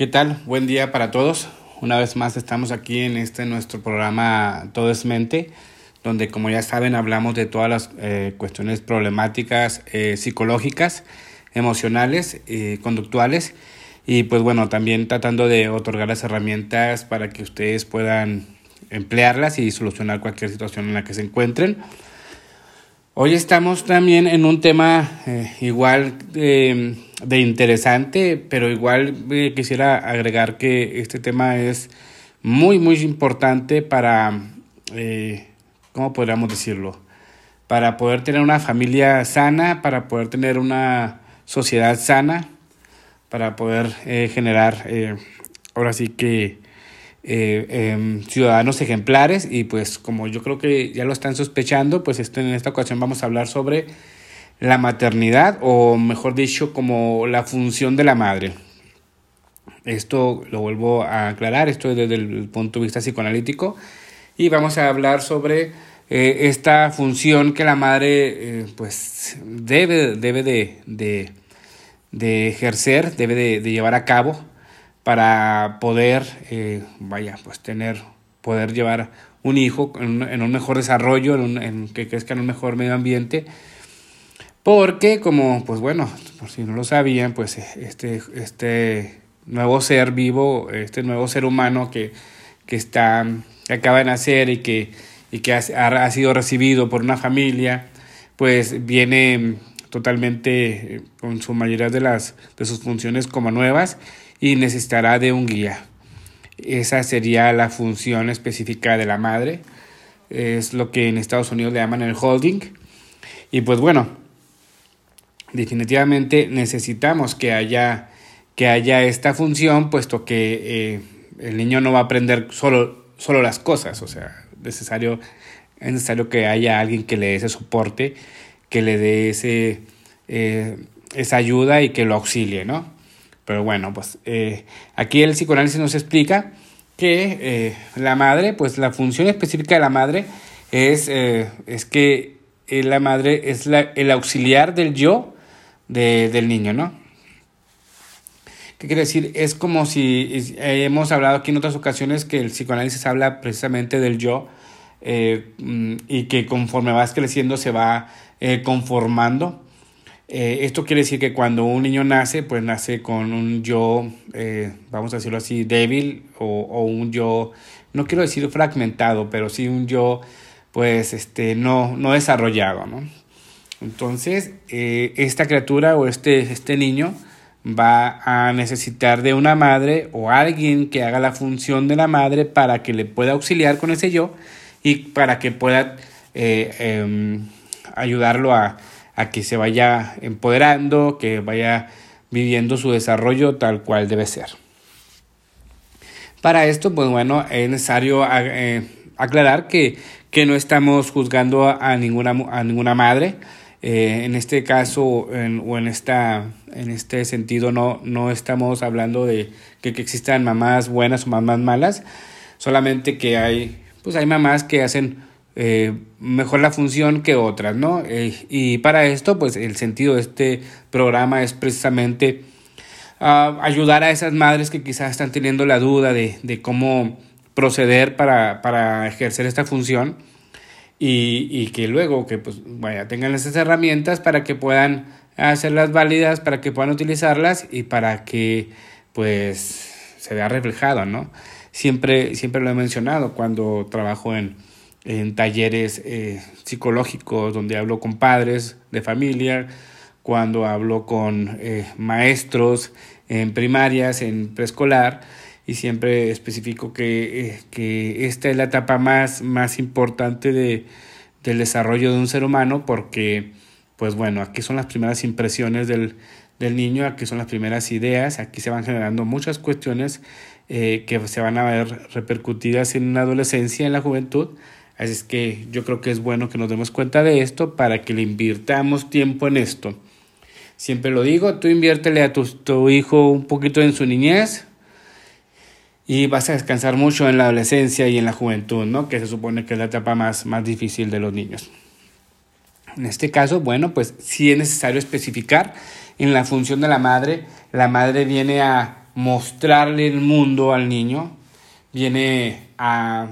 ¿Qué tal? Buen día para todos. Una vez más estamos aquí en este nuestro programa Todo es Mente, donde como ya saben hablamos de todas las eh, cuestiones problemáticas eh, psicológicas, emocionales, y conductuales y pues bueno, también tratando de otorgar las herramientas para que ustedes puedan emplearlas y solucionar cualquier situación en la que se encuentren. Hoy estamos también en un tema eh, igual de interesante, pero igual eh, quisiera agregar que este tema es muy, muy importante para, eh, ¿cómo podríamos decirlo? Para poder tener una familia sana, para poder tener una sociedad sana, para poder generar, ahora sí que eh, em, ciudadanos ejemplares y pues como yo creo que ya lo están sospechando, pues esto, en esta ocasión vamos a hablar sobre la maternidad o mejor dicho como la función de la madre. Esto lo vuelvo a aclarar, esto es desde el punto de vista psicoanalítico y vamos a hablar sobre eh, esta función que la madre eh, pues debe, debe de, de, ejercer, debe de, llevar a cabo para poder, eh, vaya, pues tener, poder llevar un hijo en, un mejor desarrollo, en, un, en que crezca en un mejor medio ambiente. Porque como, pues bueno, por si no lo sabían, pues este, este nuevo ser vivo, este nuevo ser humano que, que está, que acaba de nacer y que, y que ha, ha sido recibido por una familia, pues viene totalmente eh, con su mayoría de las de sus funciones como nuevas y necesitará de un guía. Esa sería la función específica de la madre. Es lo que en Estados Unidos le llaman el holding. Y pues bueno, definitivamente necesitamos que haya, que haya esta función, puesto que eh, el niño no va a aprender solo, solo las cosas. O sea, necesario, es necesario que haya alguien que le dé ese soporte, que le dé ese, eh, esa ayuda y que lo auxilie, ¿no? Pero bueno, pues eh, aquí el psicoanálisis nos explica que la madre, pues la función específica de la madre es, es que la madre es la, el auxiliar del yo de, del niño, ¿no? ¿Qué quiere decir? Es como si hemos hablado aquí en otras ocasiones que el psicoanálisis habla precisamente del yo mm, y que conforme vas creciendo se va conformando eh, esto quiere decir que cuando un niño nace, pues nace con un yo, eh, vamos a decirlo así, débil o, o, un yo, no quiero decir fragmentado, pero sí un yo, pues, este, no, no desarrollado, ¿no? Entonces, eh, esta criatura o este, este niño va a necesitar de una madre o alguien que haga la función de la madre para que le pueda auxiliar con ese yo y para que pueda em, ayudarlo a a que se vaya empoderando, que vaya viviendo su desarrollo tal cual debe ser. Para esto, pues bueno, es necesario eh, aclarar que, que, no estamos juzgando a ninguna, a ninguna madre. Eh, en este caso o en, esta, en este sentido no, no estamos hablando de que, que, existan mamás buenas o mamás malas, solamente que hay, pues hay mamás que hacen eh, mejor la función que otras, ¿no? Eh, y para esto, pues el sentido de este programa es precisamente uh, ayudar a esas madres que quizás están teniendo la duda de, de cómo proceder para, para, ejercer esta función y, y, que luego que pues vaya, tengan esas herramientas para que puedan hacerlas válidas, para que puedan utilizarlas y para que pues se vea reflejado, ¿no? Siempre, siempre lo he mencionado cuando trabajo en, en talleres eh, psicológicos donde hablo con padres de familia, cuando hablo con eh, maestros en primarias, en preescolar, y siempre especifico que, eh, que, esta es la etapa más, más importante de, del desarrollo de un ser humano porque, pues bueno, aquí son las primeras impresiones del, del niño, aquí son las primeras ideas, aquí se van generando muchas cuestiones que se van a ver repercutidas en la adolescencia, en la juventud, Así es que yo creo que es bueno que nos demos cuenta de esto para que le invirtamos tiempo en esto. Siempre lo digo, tú inviértele a tu, tu hijo un poquito en su niñez y vas a descansar mucho en la adolescencia y en la juventud, ¿no? Que se supone que es la etapa más, más difícil de los niños. En este caso, bueno, pues sí es necesario especificar en la función de la madre. La madre viene a, mostrarle el mundo al niño, viene a,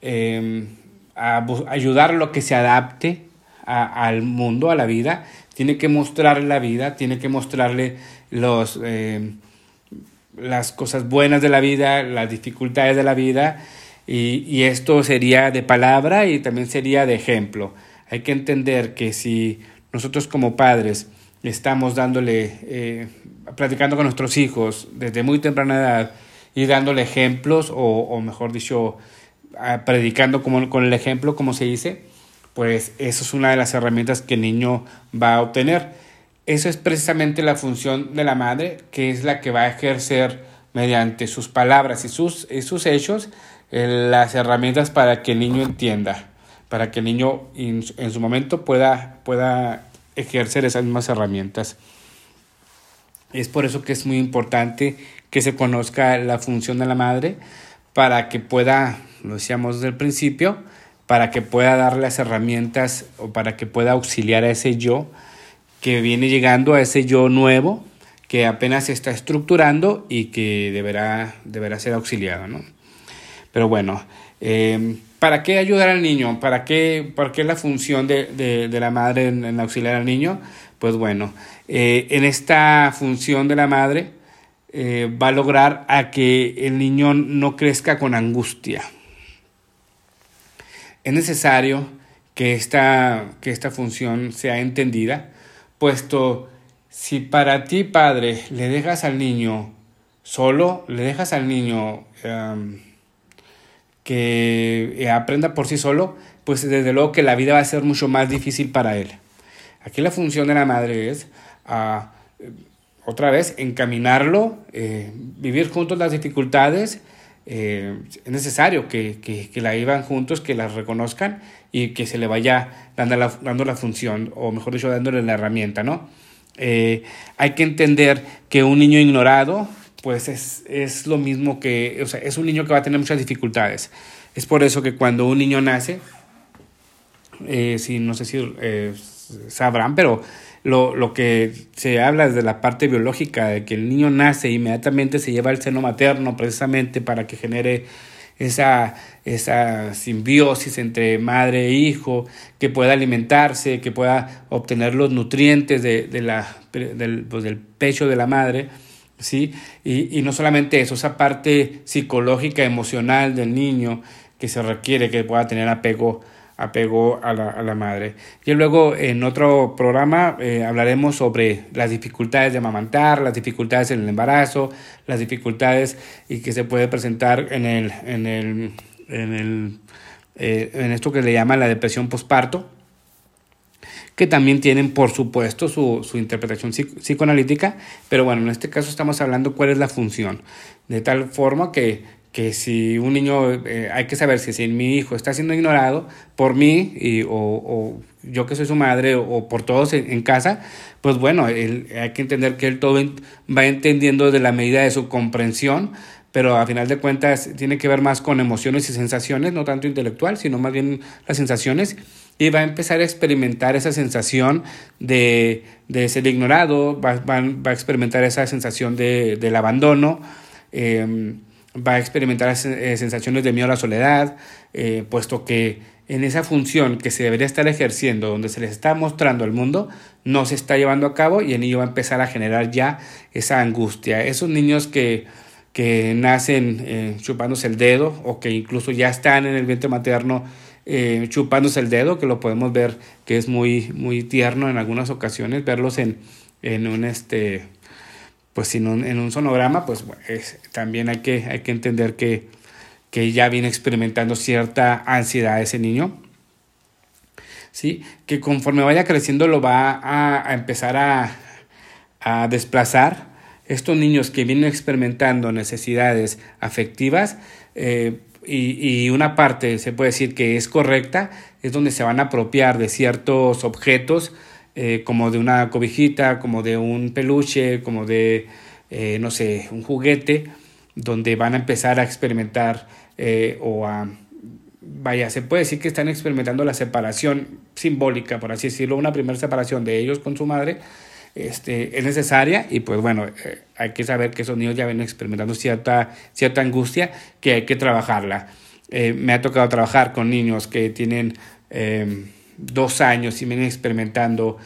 em, a ayudarlo a que se adapte al mundo, a la vida, tiene que mostrarle la vida, tiene que mostrarle los, em, las cosas buenas de la vida, las dificultades de la vida, y, y, esto sería de palabra y también sería de ejemplo. Hay que entender que si nosotros como padres estamos dándole, eh, platicando con nuestros hijos desde muy temprana edad y dándole ejemplos, o, o mejor dicho, predicando como, con el ejemplo, como se dice, pues eso es una de las herramientas que el niño va a obtener. Eso es precisamente la función de la madre, que es la que va a ejercer mediante sus palabras y sus, sus hechos eh, las herramientas para que el niño entienda, para que el niño en su momento pueda, pueda ejercer esas mismas herramientas. Es por eso que es muy importante que se conozca la función de la madre para que pueda, lo decíamos desde el principio, para que pueda dar las herramientas o para que pueda auxiliar a ese yo que viene llegando, a ese yo nuevo que apenas se está estructurando y que deberá, deberá ser auxiliado. ¿no? Pero bueno, eh, ¿Para qué ayudar al niño? ¿Para qué, para qué la función de, de, de la madre en, auxiliar al niño? Pues bueno, eh, en esta función de la madre eh, va a lograr a que el niño no crezca con angustia. Es necesario que esta, que esta función sea entendida, puesto si para ti, padre, le dejas al niño solo, le dejas al niño... Um, que eh, aprenda por sí solo, pues desde luego que la vida va a ser mucho más difícil para él. Aquí la función de la madre es, uh, otra vez, encaminarlo, eh, vivir juntos las dificultades. Eh, es necesario que, que, que, la vivan juntos, que las reconozcan y que se le vaya dando la, dando la función, o mejor dicho, dándole la herramienta, ¿no? hay que entender que un niño ignorado pues es, es lo mismo que, o sea, es un niño que va a tener muchas dificultades. Es por eso que cuando un niño nace, eh, si, no sé si eh, sabrán, pero lo, lo, que se habla desde la parte biológica, de que el niño nace e inmediatamente se lleva al seno materno precisamente para que genere esa, esa simbiosis entre madre e hijo, que pueda alimentarse, que pueda obtener los nutrientes de, de la, del, pues, del pecho de la madre ¿sí? Y, y no solamente eso, esa parte psicológica, emocional del niño que se requiere que pueda tener apego, apego a, la, a la madre. Y luego en otro programa eh, hablaremos sobre las dificultades de amamantar, las dificultades en el embarazo, las dificultades y que se puede presentar en el, en el, en el, eh, en esto que le llaman la depresión postparto que también tienen, por supuesto, su, su interpretación psicoanalítica, pero bueno, en este caso estamos hablando cuál es la función, de tal forma que, que si un niño, eh, hay que saber si, si mi hijo está siendo ignorado por mí y, o, o yo que soy su madre o, por todos en, casa, pues bueno, él, hay que entender que él todo va entendiendo de la medida de su comprensión, pero a final de cuentas tiene que ver más con emociones y sensaciones, no tanto intelectual, sino más bien las sensaciones. Y va a empezar a experimentar esa sensación de, de ser ignorado, va, va, va, a experimentar esa sensación de, del abandono, eh, va a experimentar eh, sensaciones de miedo a la soledad, eh, puesto que en esa función que se debería estar ejerciendo, donde se les está mostrando al mundo, no se está llevando a cabo y el niño va a empezar a generar ya esa angustia. Esos niños que, que nacen eh, chupándose el dedo o que incluso ya están en el vientre materno chupándose el dedo, que lo podemos ver que es muy, muy tierno en algunas ocasiones, verlos en, en un este pues en un, en un sonograma, pues es, también hay que, hay que entender que, que ya viene experimentando cierta ansiedad ese niño. ¿Sí? Que conforme vaya creciendo lo va a, a empezar a, a desplazar. Estos niños que vienen experimentando necesidades afectivas, eh, y, y, una parte se puede decir que es correcta, es donde se van a apropiar de ciertos objetos, eh, como de una cobijita, como de un peluche, como de, eh, no sé, un juguete, donde van a empezar a experimentar eh, o a, vaya, se puede decir que están experimentando la separación simbólica, por así decirlo, una primera separación de ellos con su madre, este, es necesaria y pues bueno, eh, hay que saber que esos niños ya vienen experimentando cierta, cierta angustia que hay que trabajarla. Eh, me ha tocado trabajar con niños que tienen em, dos años y vienen experimentando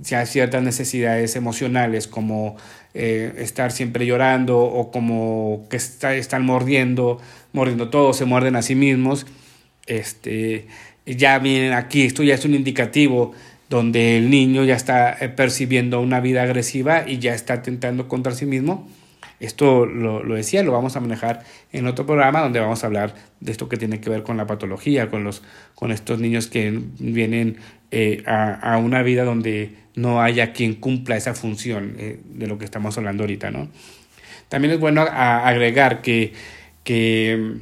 ya ciertas necesidades emocionales como eh, estar siempre llorando o como que está, están mordiendo, mordiendo todo, se muerden a sí mismos. Este, ya vienen aquí, esto ya es un indicativo donde el niño ya está eh, percibiendo una vida agresiva y ya está atentando contra sí mismo. Esto lo, lo, decía, lo vamos a manejar en otro programa donde vamos a hablar de esto que tiene que ver con la patología, con, los, con estos niños que vienen eh, a, a, una vida donde no haya quien cumpla esa función eh, de lo que estamos hablando ahorita. ¿no? También es bueno agregar que, que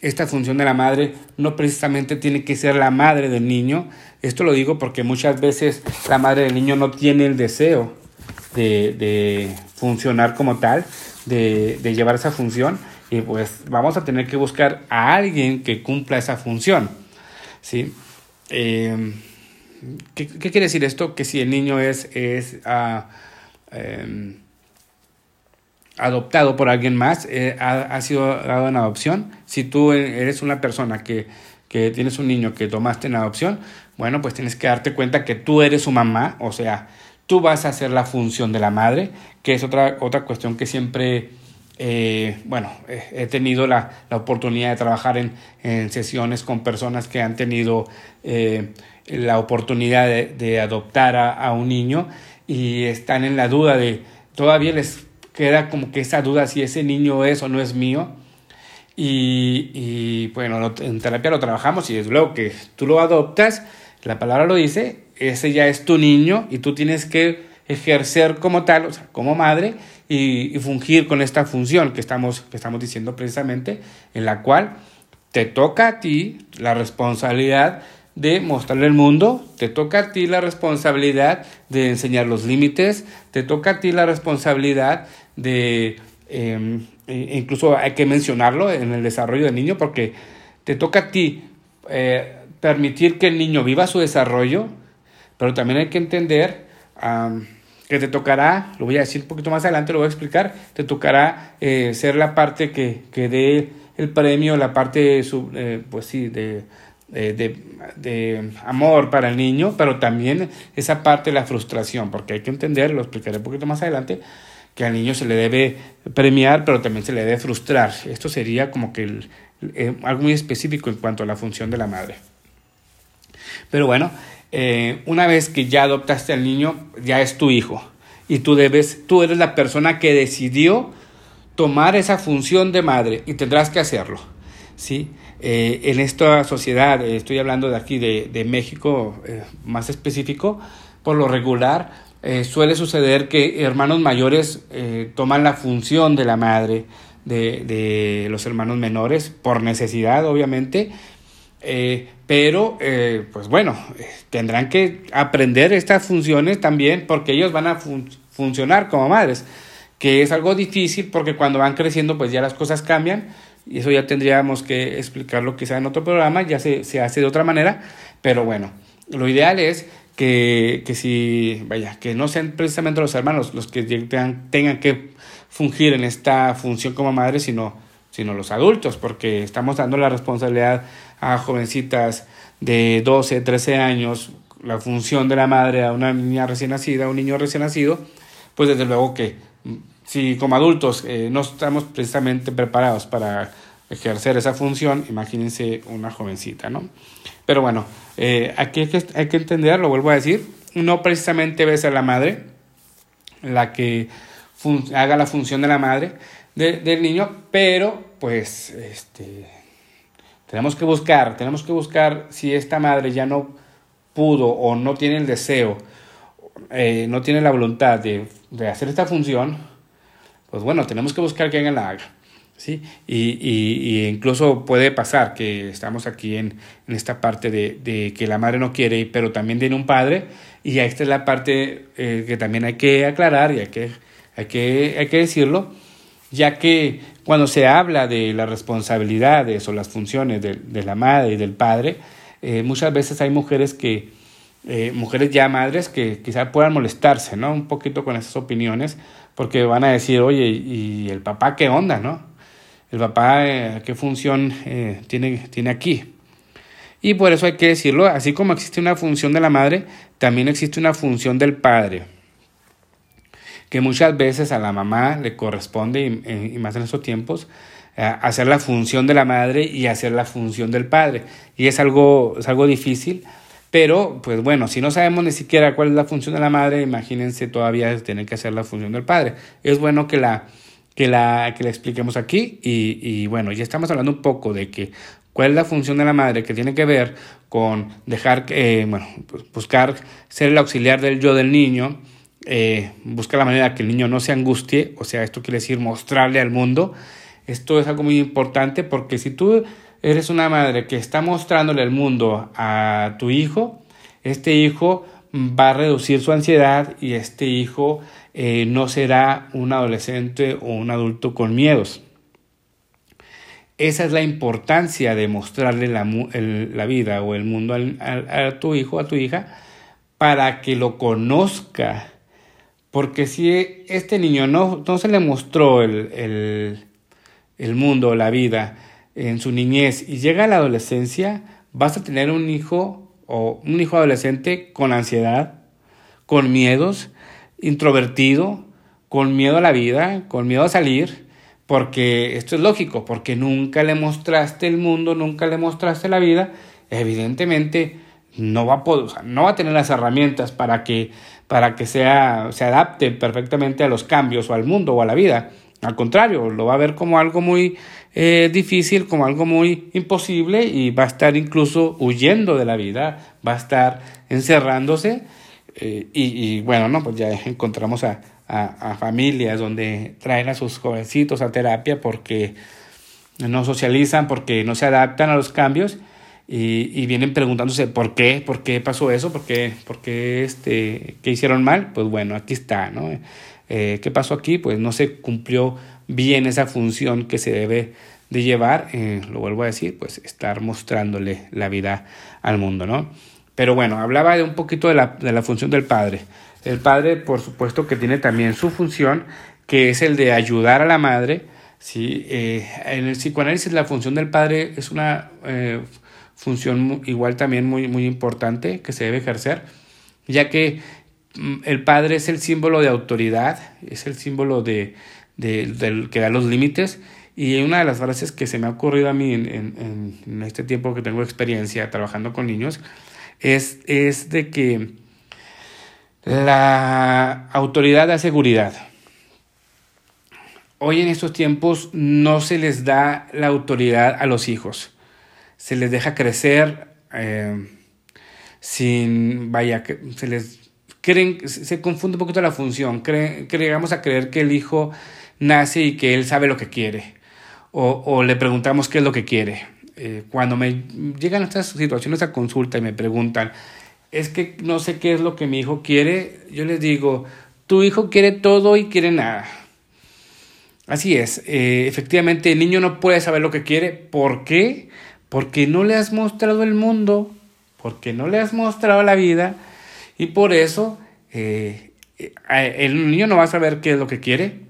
esta función de la madre no precisamente tiene que ser la madre del niño. Esto lo digo porque muchas veces la madre del niño no tiene el deseo de, de funcionar como tal, de, de, llevar esa función, y pues vamos a tener que buscar a alguien que cumpla esa función. ¿sí? Eh, ¿qué, ¿qué, quiere decir esto? Que si el niño es, es uh, eh, adoptado por alguien más, eh, ha, ha, sido dado en adopción. Si tú eres una persona que, que, tienes un niño que tomaste en adopción, bueno, pues tienes que darte cuenta que tú eres su mamá, o sea, tú vas a hacer la función de la madre, que es otra, otra cuestión que siempre, eh, bueno, he tenido la, la, oportunidad de trabajar en, en, sesiones con personas que han tenido eh, la oportunidad de, adoptar a, a un niño y están en la duda de, todavía les queda como que esa duda si ese niño es o no es mío. Y, y bueno, en terapia lo trabajamos y desde luego que tú lo adoptas, la palabra lo dice, ese ya es tu niño y tú tienes que ejercer como tal, o sea, como madre y, fungir con esta función que estamos, que estamos diciendo precisamente, en la cual te toca a ti la responsabilidad de mostrarle el mundo, te toca a ti la responsabilidad de enseñar los límites, te toca a ti la responsabilidad de, eh, incluso hay que mencionarlo en el desarrollo del niño, porque te toca a ti eh, permitir que el niño viva su desarrollo, pero también hay que entender um, que te tocará, lo voy a decir un poquito más adelante, lo voy a explicar, te tocará eh, ser la parte que, que dé el premio, la parte, sub, eh, pues sí, de, de, de, de, amor para el niño, pero también esa parte de la frustración, porque hay que entender, lo explicaré un poquito más adelante, que al niño se le debe premiar, pero también se le debe frustrar. Esto sería como que el, eh, algo muy específico en cuanto a la función de la madre. Pero bueno, eh, una vez que ya adoptaste al niño, ya es tu hijo. Y tú debes, tú eres la persona que decidió tomar esa función de madre y tendrás que hacerlo. ¿sí? Eh, en esta sociedad, eh, estoy hablando de aquí de, de México más específico, por lo regular suele suceder que hermanos mayores toman la función de la madre de, de, los hermanos menores, por necesidad obviamente, eh, pero pues bueno, tendrán que aprender estas funciones también porque ellos van a fun funcionar como madres, que es algo difícil porque cuando van creciendo pues ya las cosas cambian. Y eso ya tendríamos que explicarlo quizá en otro programa, ya se, se hace de otra manera, pero bueno, lo ideal es que, que si, vaya, que no sean precisamente los hermanos los que tengan, tengan que fungir en esta función como madre, sino, sino los adultos, porque estamos dando la responsabilidad a jovencitas de 12, 13 años, la función de la madre a una niña recién nacida, a un niño recién nacido, pues desde luego que si como adultos eh, no estamos precisamente preparados para ejercer esa función, imagínense una jovencita, ¿no? Pero bueno, eh, aquí hay que, hay que entender, lo vuelvo a decir, no precisamente debe ser la madre la que haga la función de la madre de, del niño, pero pues este, tenemos que buscar, tenemos que buscar si esta madre ya no pudo o no tiene el deseo, eh, no tiene la voluntad de, de hacer esta función, pues bueno, tenemos que buscar que alguien la haga. ¿sí? Y, y, y, incluso puede pasar que estamos aquí en, en esta parte de, de, que la madre no quiere, pero también tiene un padre, y esta es la parte eh, que también hay que aclarar y hay que, hay, que, hay que decirlo, ya que cuando se habla de las responsabilidades o las funciones de, de la madre y del padre, eh, muchas veces hay mujeres que, eh, mujeres ya madres que quizá puedan molestarse, ¿no? Un poquito con esas opiniones, porque van a decir, oye, ¿y el papá qué onda, no? El papá, eh, ¿qué función eh, tiene, tiene aquí? Y por eso hay que decirlo, así como existe una función de la madre, también existe una función del padre, que muchas veces a la mamá le corresponde, y, y más en estos tiempos, hacer la función de la madre y hacer la función del padre. Y es algo, es algo difícil, pero, pues bueno, si no sabemos ni siquiera cuál es la función de la madre, imagínense todavía tener que hacer la función del padre. Es bueno que la, que la, que la expliquemos aquí y, y bueno, ya estamos hablando un poco de que cuál es la función de la madre que tiene que ver con dejar, eh, bueno, buscar ser el auxiliar del yo del niño, eh, buscar la manera que el niño no se angustie, o sea, esto quiere decir mostrarle al mundo. Esto es algo muy importante porque si tú eres una madre que está mostrándole al mundo a tu hijo, este hijo va a reducir su ansiedad y este hijo eh, no será un adolescente o un adulto con miedos. Esa es la importancia de mostrarle la, vida o el mundo a tu hijo, a tu hija, para que lo conozca. Porque si este niño no, no se le mostró el, el, el mundo, la vida, en su niñez y llega a la adolescencia, vas a tener un hijo o un hijo adolescente con ansiedad, con miedos, introvertido, con miedo a la vida, con miedo a salir, porque esto es lógico, porque nunca le mostraste el mundo, nunca le mostraste la vida, evidentemente no va a poder, no va a tener las herramientas para que para que sea se adapte perfectamente a los cambios o al mundo o a la vida. Al contrario, lo va a ver como algo muy eh, difícil, como algo muy imposible y va a estar incluso huyendo de la vida, va a estar encerrándose eh, y, bueno, no, pues ya encontramos a, a, familias donde traen a sus jovencitos a terapia porque no socializan, porque no se adaptan a los cambios y, vienen preguntándose por qué, por qué pasó eso, por qué, por qué este, qué hicieron mal, pues bueno, aquí está, ¿no? Eh, ¿Qué pasó aquí? Pues no se cumplió bien esa función que se debe de llevar, eh, lo vuelvo a decir, pues estar mostrándole la vida al mundo, ¿no? Pero bueno, hablaba de un poquito de la, de la función del padre. El padre, por supuesto, que tiene también su función, que es el de ayudar a la madre. ¿sí? Eh, en el psicoanálisis la función del padre es una función igual también muy, muy importante que se debe ejercer, ya que Mm, el padre es el símbolo de autoridad, es el símbolo de, del que da los límites. Y una de las frases que se me ha ocurrido a mí en, en, este tiempo que tengo experiencia trabajando con niños es, es de que la autoridad da seguridad. Hoy en estos tiempos no se les da la autoridad a los hijos. Se les deja crecer eh, sin, vaya, se les creen, se confunde un poquito la función. creemos a creer que el hijo nace y que él sabe lo que quiere. O, o le preguntamos qué es lo que quiere. Eh, cuando me llegan estas situaciones a consulta y me preguntan, es que no sé qué es lo que mi hijo quiere, yo les digo, tu hijo quiere todo y quiere nada. Así es, eh, efectivamente el niño no puede saber lo que quiere. ¿Por qué? Porque no le has mostrado el mundo, porque no le has mostrado la vida y por eso eh, el niño no va a saber qué es lo que quiere.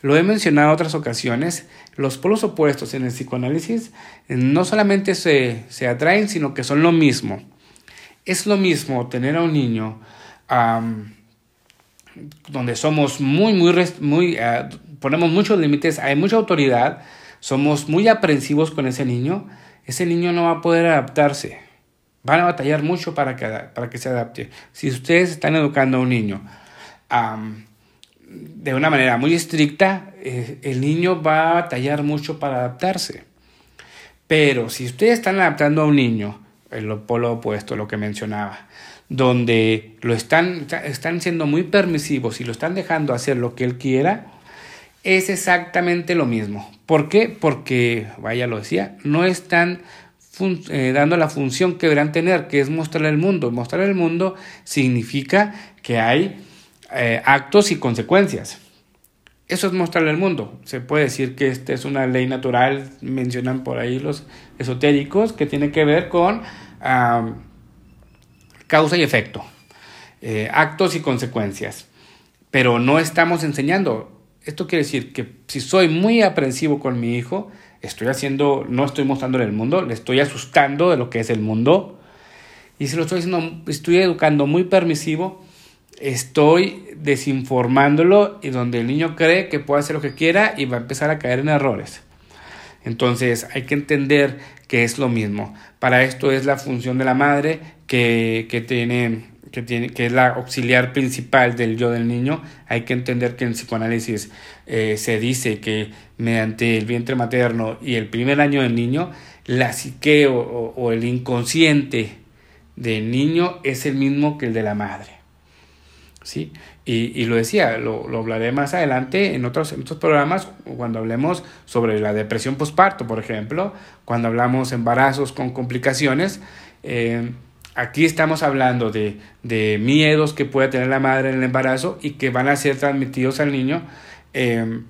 Lo he mencionado en otras ocasiones, los polos opuestos en el psicoanálisis eh, no solamente se, se atraen, sino que son lo mismo. Es lo mismo tener a un niño donde somos muy, muy, muy ah, ponemos muchos límites, hay mucha autoridad, somos muy aprensivos con ese niño, ese niño no va a poder adaptarse Van a batallar mucho para que, para que se adapte. Si ustedes están educando a un niño de una manera muy estricta, eh, el niño va a batallar mucho para adaptarse. Pero si ustedes están adaptando a un niño, el polo opuesto, lo que mencionaba, donde lo están, están siendo muy permisivos y lo están dejando hacer lo que él quiera, es exactamente lo mismo. ¿Por qué? Porque, vaya, lo decía, no están eh, dando la función que deberán tener, que es mostrar el mundo. Mostrar el mundo significa que hay eh, actos y consecuencias. Eso es mostrarle el mundo. Se puede decir que esta es una ley natural, mencionan por ahí los esotéricos, que tiene que ver con causa y efecto, eh, actos y consecuencias, pero no estamos enseñando. Esto quiere decir que si soy muy aprensivo con mi hijo, estoy haciendo, no estoy mostrándole el mundo, le estoy asustando de lo que es el mundo, y si lo estoy haciendo, estoy educando muy permisivo, estoy desinformándolo y donde el niño cree que puede hacer lo que quiera y va a empezar a caer en errores. Entonces hay que entender que es lo mismo. Para esto es la función de la madre que, que tiene que, tiene, que es la auxiliar principal del yo del niño, hay que entender que en psicoanálisis eh, se dice que mediante el vientre materno y el primer año del niño, la psique o, o el inconsciente del niño es el mismo que el de la madre. ¿sí? Y, y lo decía, lo, lo, hablaré más adelante en otros, otros programas, cuando hablemos sobre la depresión postparto, por ejemplo, cuando hablamos embarazos con complicaciones. Eh, aquí estamos hablando de, de, miedos que puede tener la madre en el embarazo y que van a ser transmitidos al niño eh,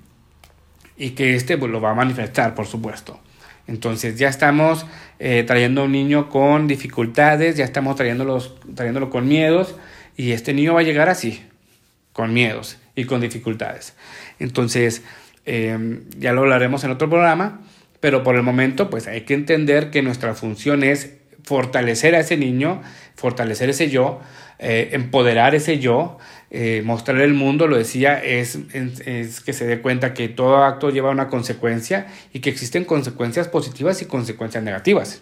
y que éste pues, lo va a manifestar, por supuesto. Entonces ya estamos eh, trayendo a un niño con dificultades, ya estamos trayéndolo con miedos y este niño va a llegar así, con miedos y con dificultades. Entonces, eh, ya lo hablaremos en otro programa, pero por el momento, pues hay que entender que nuestra función es fortalecer a ese niño, fortalecer ese yo, eh, empoderar ese yo, eh, mostrarle el mundo, lo decía, es, es, es, que se dé cuenta que todo acto lleva una consecuencia y que existen consecuencias positivas y consecuencias negativas.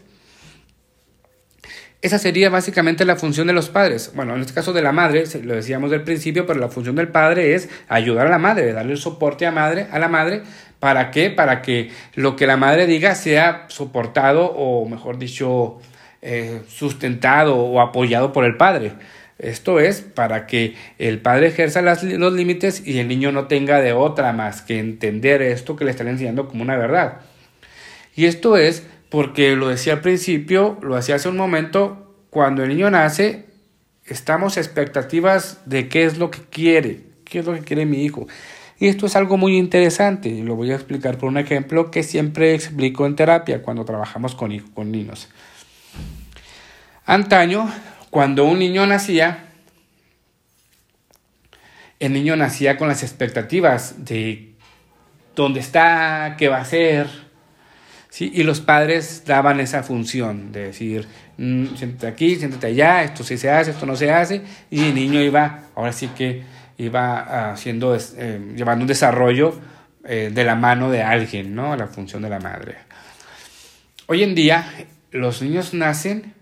Esa sería básicamente la función de los padres. Bueno, en este caso de la madre, lo decíamos del principio, pero la función del padre es ayudar a la madre, darle el soporte a, madre, a la madre. ¿Para qué? Para que lo que la madre diga sea soportado o, mejor dicho, eh, sustentado o apoyado por el padre. Esto es para que el padre ejerza las, los límites y el niño no tenga de otra más que entender esto que le están enseñando como una verdad. Y esto es porque lo decía al principio, lo hacía hace un momento, cuando el niño nace, estamos expectativas de qué es lo que quiere, qué es lo que quiere mi hijo. Y esto es algo muy interesante, y lo voy a explicar por un ejemplo que siempre explico en terapia cuando trabajamos con, con niños. Antaño, cuando un niño nacía, el niño nacía con las expectativas de dónde está, qué va a hacer, ¿sí? Y los padres daban esa función de decir, mm, siéntate aquí, siéntate allá, esto sí se hace, esto no se hace, y el niño iba, ahora sí que iba haciendo, eh, llevando un desarrollo eh, de la mano de alguien, ¿no? La función de la madre. Hoy en día los niños nacen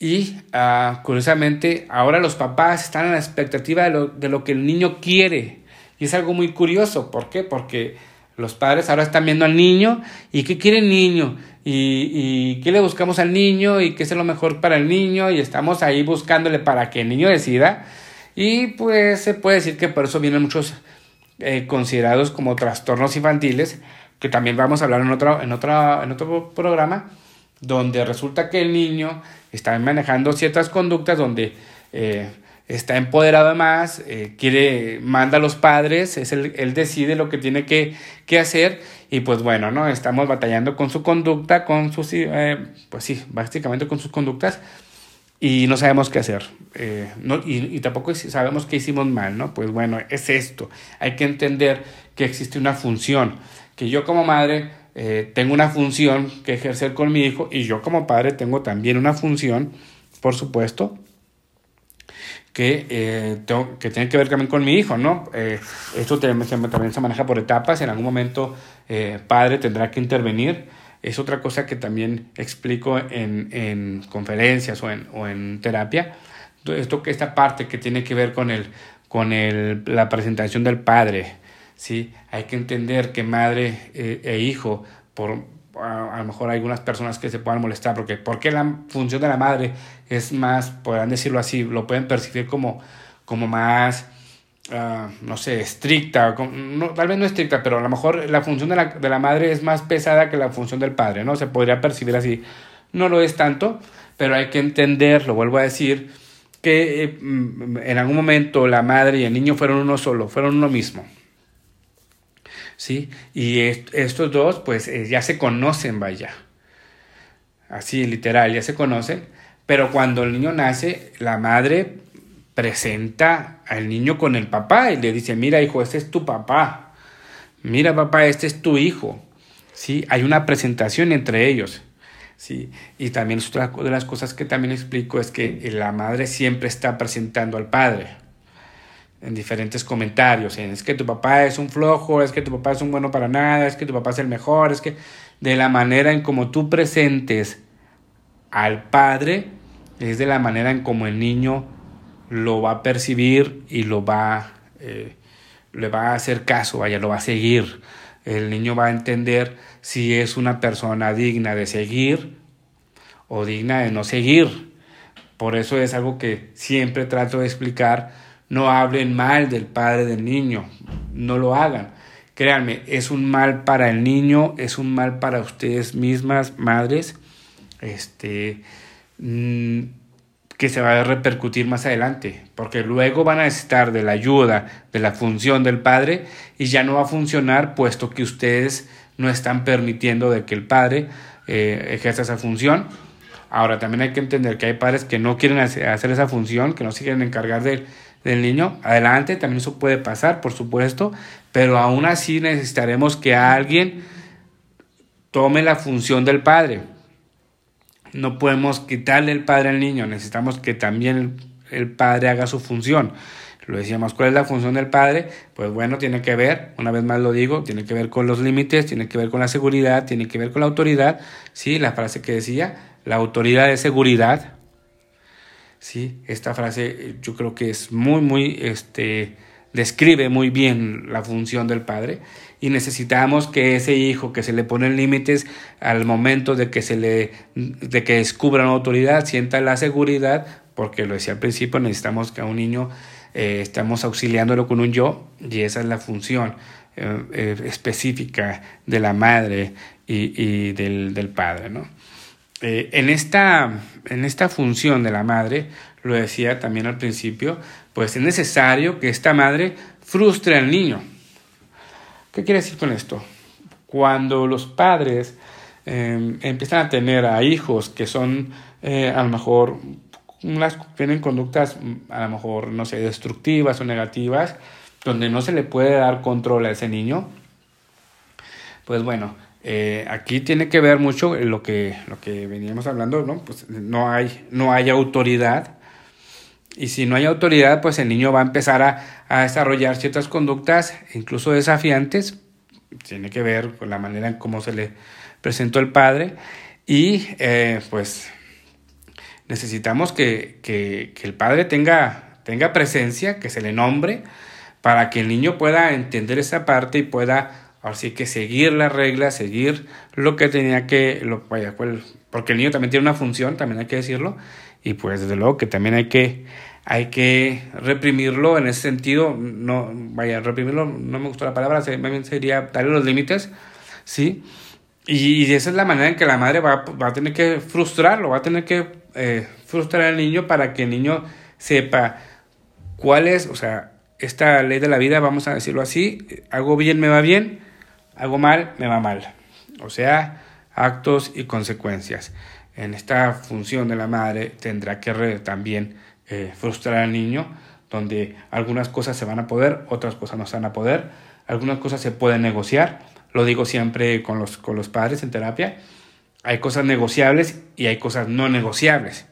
y uh, curiosamente ahora los papás están en la expectativa de lo, de lo que el niño quiere. Y es algo muy curioso. ¿Por qué? Porque los padres ahora están viendo al niño y qué quiere el niño y, y qué le buscamos al niño y qué es lo mejor para el niño y estamos ahí buscándole para que el niño decida. Y pues se puede decir que por eso vienen muchos eh, considerados como trastornos infantiles, que también vamos a hablar en otro, en, otro, en otro programa, donde resulta que el niño está manejando ciertas conductas donde... Eh, está empoderado más, eh, quiere, manda a los padres, es el, él decide lo que tiene que, que, hacer y pues bueno, ¿no? Estamos batallando con su conducta, con sus, eh, pues sí, básicamente con sus conductas y no sabemos qué hacer. Eh, no, y, y, tampoco sabemos qué hicimos mal, ¿no? Pues bueno, es esto. Hay que entender que existe una función, que yo como madre eh, tengo una función que ejercer con mi hijo y yo como padre tengo también una función, por supuesto, que, eh, tengo, que tiene que ver también con mi hijo, ¿no? Eh, esto también, también, se maneja por etapas, en algún momento eh, padre tendrá que intervenir. Es otra cosa que también explico en, en conferencias o en, o en terapia. Esto, esta parte que tiene que ver con, el, con el, la presentación del padre, ¿sí? Hay que entender que madre eh, e hijo, por, a, lo mejor algunas personas que se puedan molestar, porque porque la función de la madre es más, podrán decirlo así, lo pueden percibir como, como más, uh, no sé, estricta, no, tal vez no estricta, pero a lo mejor la función de la, de la madre es más pesada que la función del padre, ¿no? Se podría percibir así. No lo es tanto, pero hay que entender, lo vuelvo a decir, que eh, en algún momento la madre y el niño fueron uno solo, fueron uno mismo. ¿Sí? Y est estos dos, pues eh, ya se conocen, vaya. Así, literal, ya se conocen, Pero cuando el niño nace, la madre presenta al niño con el papá y le dice, mira hijo, este es tu papá. Mira papá, este es tu hijo. ¿Sí? Hay una presentación entre ellos. ¿sí? Y también otra de las cosas que también explico es que la madre siempre está presentando al padre en diferentes comentarios. Es que tu papá es un flojo, es que tu papá es un bueno para nada, es que tu papá es el mejor, es que de la manera en como tú presentes al padre, es de la manera en como el niño lo va a percibir y lo va, eh, le va a hacer caso, vaya, lo va a seguir. El niño va a entender si es una persona digna de seguir o digna de no seguir. Por eso es algo que siempre trato de explicar. No hablen mal del padre del niño, no lo hagan. Créanme, es un mal para el niño, es un mal para ustedes mismas, madres. Este, mm, que se va a repercutir más adelante, porque luego van a necesitar de la ayuda, de la función del padre y ya no va a funcionar puesto que ustedes no están permitiendo de que el padre eh, ejerza esa función. Ahora también hay que entender que hay padres que no quieren hacer esa función, que no se quieren encargar del niño. Adelante, también eso puede pasar, por supuesto, pero aún así necesitaremos que alguien tome la función del padre no podemos quitarle el padre al niño, necesitamos que también el, padre haga su función. Lo decíamos, ¿cuál es la función del padre? Pues bueno, tiene que ver, una vez más lo digo, tiene que ver con los límites, tiene que ver con la seguridad, tiene que ver con la autoridad. Sí, la frase que decía, la autoridad de seguridad. Sí, esta frase yo creo que es muy, muy, este, describe muy bien la función del padre y necesitamos que ese hijo que se le ponen límites al momento de que se le de que descubra una autoridad sienta la seguridad porque lo decía al principio necesitamos que a un niño eh, estamos auxiliándolo con un yo y esa es la función eh, eh, específica de la madre y, del, del, padre ¿no? En, esta, en esta función de la madre lo decía también al principio pues es necesario que esta madre frustre al niño ¿Qué quiere decir con esto? Cuando los padres em, empiezan a tener a hijos que son eh, a lo mejor tienen conductas a lo mejor no sé destructivas o negativas donde no se le puede dar control a ese niño pues bueno eh, aquí tiene que ver mucho lo que lo que veníamos hablando no pues no hay no autoridad y si no hay autoridad, pues el niño va a empezar a, desarrollar ciertas conductas, incluso desafiantes. Tiene que ver con la manera en cómo se le presentó el padre. Y eh, pues necesitamos que, que, el padre tenga, tenga presencia, que se le nombre, para que el niño pueda entender esa parte y pueda así que seguir las reglas, seguir lo que tenía que, lo, vaya, porque el niño también tiene una función, también hay que decirlo, y pues desde luego que también hay que hay que reprimirlo en ese sentido, no, vaya, reprimirlo, no me gustó la palabra, sería darle los límites, ¿sí? Y, esa es la manera en que la madre va, va a tener que frustrarlo, va a tener que eh, frustrar al niño para que el niño sepa cuál es, o sea, esta ley de la vida, vamos a decirlo así, hago bien, me va bien, hago mal, me va mal. O sea, actos y consecuencias. En esta función de la madre tendrá que también eh, frustrar al niño, donde algunas cosas se van a poder, otras cosas no se van a poder, algunas cosas se pueden negociar, lo digo siempre con los, con los padres en terapia, hay cosas negociables y hay cosas no negociables.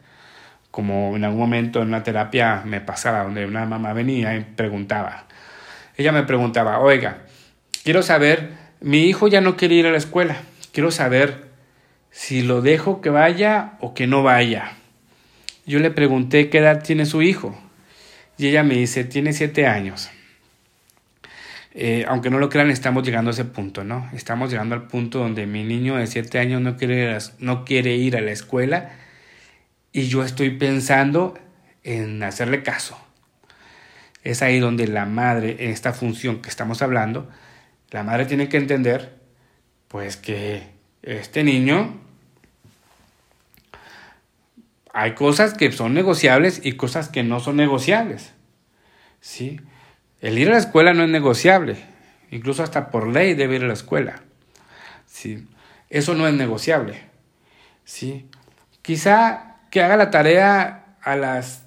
Como en algún momento en una terapia me pasaba, donde una mamá venía y preguntaba. Ella me preguntaba, oiga, quiero saber, mi hijo ya no quiere ir a la escuela, quiero saber si lo dejo que vaya o que no vaya. Yo le pregunté qué edad tiene su hijo y ella me dice, tiene siete años. Eh, aunque no lo crean, estamos llegando a ese punto, ¿no? Estamos llegando al punto donde mi niño de siete años no quiere, no quiere ir a la escuela y yo estoy pensando en hacerle caso. Es ahí donde la madre, en esta función que estamos hablando, la madre tiene que entender, pues que este niño hay cosas que son negociables y cosas que no son negociables. ¿sí? El ir a la escuela no es negociable. Incluso hasta por ley debe ir a la escuela. ¿sí? Eso no es negociable. ¿sí? Quizá que haga la tarea a las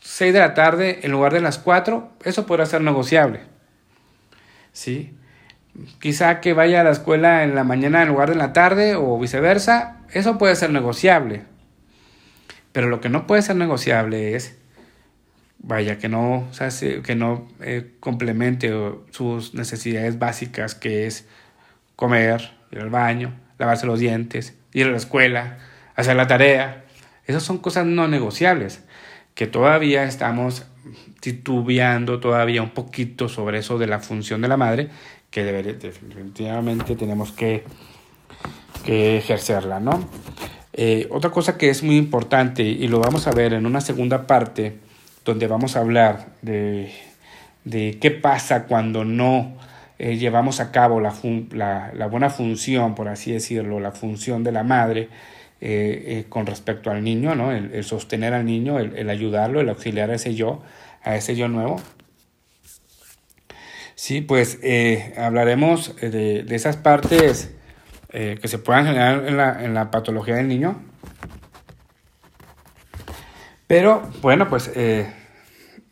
6 de la tarde en lugar de las 4, eso podrá ser negociable. ¿Sí? Quizá que vaya a la escuela en la mañana en lugar de en la tarde o viceversa, eso puede ser negociable. Pero lo que no puede ser negociable es, vaya, que no, que no eh, complemente sus necesidades básicas, que es comer, ir al baño, lavarse los dientes, ir a la escuela, hacer la tarea. Esas son cosas no negociables, que todavía estamos titubeando todavía un poquito sobre eso de la función de la madre, que definitivamente tenemos que, que ejercerla, ¿no? Eh, otra cosa que es muy importante y lo vamos a ver en una segunda parte donde vamos a hablar de, de qué pasa cuando no eh, llevamos a cabo la, la, la, buena función, por así decirlo, la función de la madre eh, con respecto al niño, ¿no? el, sostener al niño, el, ayudarlo, el auxiliar a ese yo, a ese yo nuevo. Sí, pues hablaremos de, de esas partes eh, que se puedan generar en la, en la, patología del niño. Pero bueno, pues eh,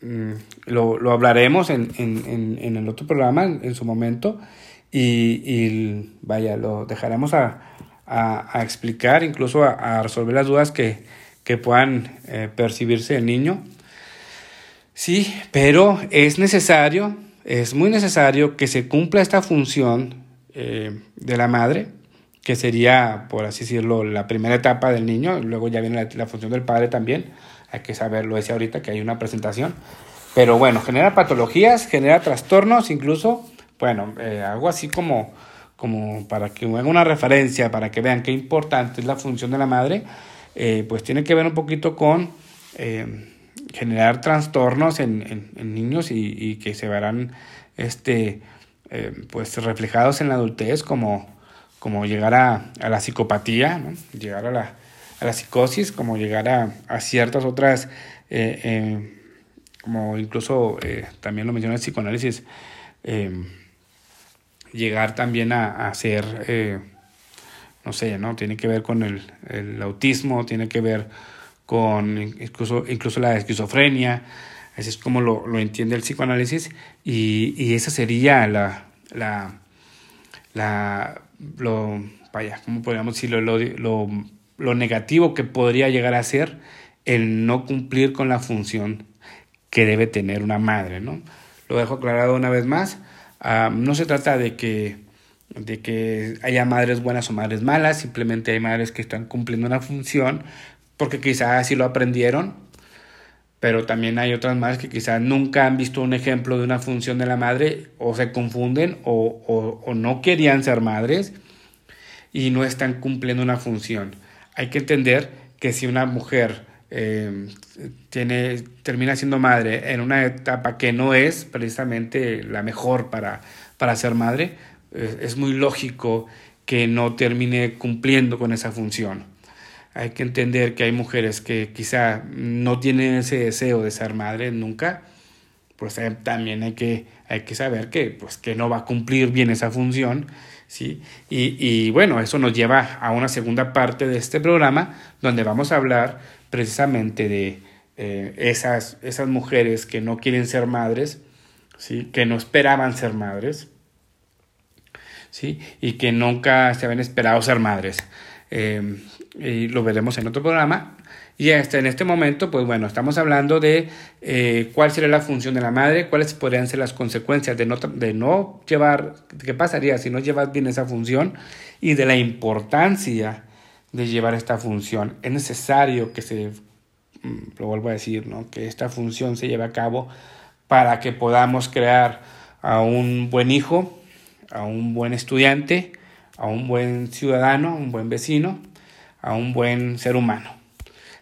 mm, lo, lo, hablaremos en, en, en, el otro programa en, su momento y, y, vaya, lo dejaremos a, a, a explicar, incluso a, resolver las dudas que, que puedan eh, percibirse el niño. Sí, pero es necesario, es muy necesario que se cumpla esta función de la madre que sería, por así decirlo, la primera etapa del niño, luego ya viene la, función del padre también, hay que saberlo, decía ahorita que hay una presentación, pero bueno, genera patologías, genera trastornos, incluso, bueno, eh, algo así como, como para que haga una referencia, para que vean qué importante es la función de la madre, eh, pues tiene que ver un poquito con eh, generar trastornos en, en, niños y, que se verán este, pues reflejados en la adultez como como llegar a, a la psicopatía, ¿no? llegar a la, a la, psicosis, como llegar a, a ciertas otras, eh, eh, como incluso eh, también lo menciona el psicoanálisis, llegar también a, a ser, no sé, ¿no? tiene que ver con el, el autismo, tiene que ver con incluso, incluso la esquizofrenia, así es como lo, lo entiende el psicoanálisis, y, y esa sería la, la, la lo, vaya, ¿cómo podríamos decirlo? Lo, lo, lo negativo que podría llegar a ser el no cumplir con la función que debe tener una madre, ¿no? Lo dejo aclarado una vez más. Uh, no se trata de que, de que haya madres buenas o madres malas, simplemente hay madres que están cumpliendo una función porque quizás así lo aprendieron, pero también hay otras madres que quizás nunca han visto un ejemplo de una función de la madre o se confunden o, o, no querían ser madres y no están cumpliendo una función. Hay que entender que si una mujer eh, tiene, termina siendo madre en una etapa que no es precisamente la mejor para, para ser madre, es muy lógico que no termine cumpliendo con esa función hay que entender que hay mujeres que quizá no tienen ese deseo de ser madre nunca, pues eh, también hay que, hay que saber que, pues, que no va a cumplir bien esa función, ¿sí? Y, y bueno, eso nos lleva a una segunda parte de este programa donde vamos a hablar precisamente de eh, esas, esas mujeres que no quieren ser madres, ¿sí? Que no esperaban ser madres, ¿sí? Y que nunca se habían esperado ser madres. Eh, y lo veremos en otro programa. Y este, en este momento, pues bueno, estamos hablando de eh, cuál sería la función de la madre, cuáles podrían ser las consecuencias de no, de no llevar, qué pasaría si no llevas bien esa función y de la importancia de llevar esta función. Es necesario que se, mm, lo vuelvo a decir, ¿no? que esta función se lleve a cabo para que podamos crear a un buen hijo, a un buen estudiante, a un buen ciudadano, un buen vecino a un buen ser humano.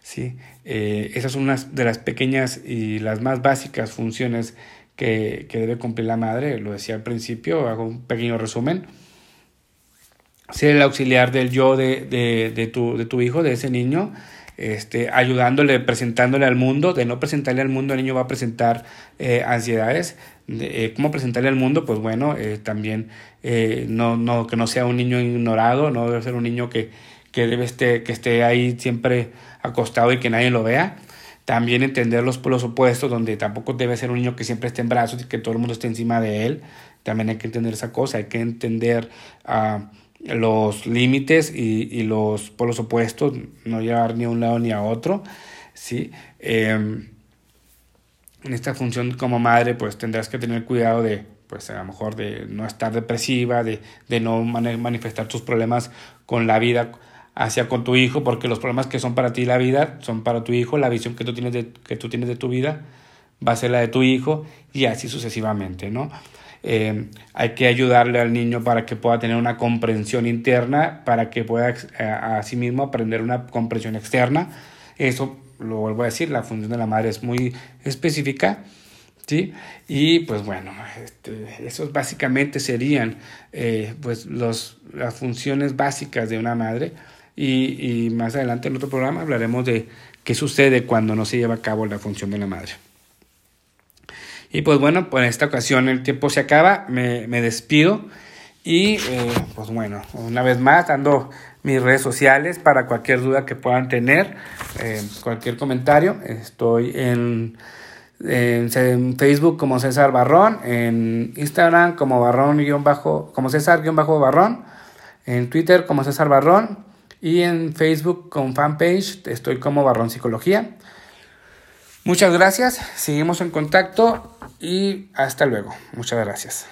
¿sí? Eh, esas son unas de las pequeñas y las más básicas funciones que, que, debe cumplir la madre. Lo decía al principio, hago un pequeño resumen. Ser el auxiliar del yo de, de, de, tu, de tu hijo, de ese niño, este, ayudándole, presentándole al mundo. De no presentarle al mundo, el niño va a presentar eh, ansiedades. Eh, ¿Cómo presentarle al mundo? Pues bueno, eh, también no, no, que no sea un niño ignorado, no debe ser un niño que, que debe esté, que esté ahí siempre acostado y que nadie lo vea. También entender los polos opuestos, donde tampoco debe ser un niño que siempre esté en brazos y que todo el mundo esté encima de él. También hay que entender esa cosa, hay que entender uh, los límites y, y, los polos opuestos, no llevar ni a un lado ni a otro. ¿sí? Eh, en esta función como madre, pues tendrás que tener cuidado de, pues a lo mejor de no estar depresiva, de, de no manifestar tus problemas con la vida hacia con tu hijo, porque los problemas que son para ti la vida son para tu hijo, la visión que tú tienes de, que tú tienes de tu vida va a ser la de tu hijo y así sucesivamente, ¿no? Eh, hay que ayudarle al niño para que pueda tener una comprensión interna, para que pueda a, a sí mismo aprender una comprensión externa. Eso, lo vuelvo a decir, la función de la madre es muy específica, ¿sí? Y pues bueno, este, esos básicamente serían eh, pues los, las funciones básicas de una madre. Y, y más adelante en otro programa hablaremos de qué sucede cuando no se lleva a cabo la función de la madre. Y pues bueno, por esta ocasión el tiempo se acaba, me, me despido y eh, pues bueno, una vez más dando mis redes sociales para cualquier duda que puedan tener, eh, cualquier comentario. Estoy en, en, en, Facebook como César Barrón, en Instagram como Barrón bajo, como César bajo Barrón, en Twitter como César Barrón y en Facebook con fanpage estoy como Barrón Psicología. Muchas gracias, seguimos en contacto y hasta luego. Muchas gracias.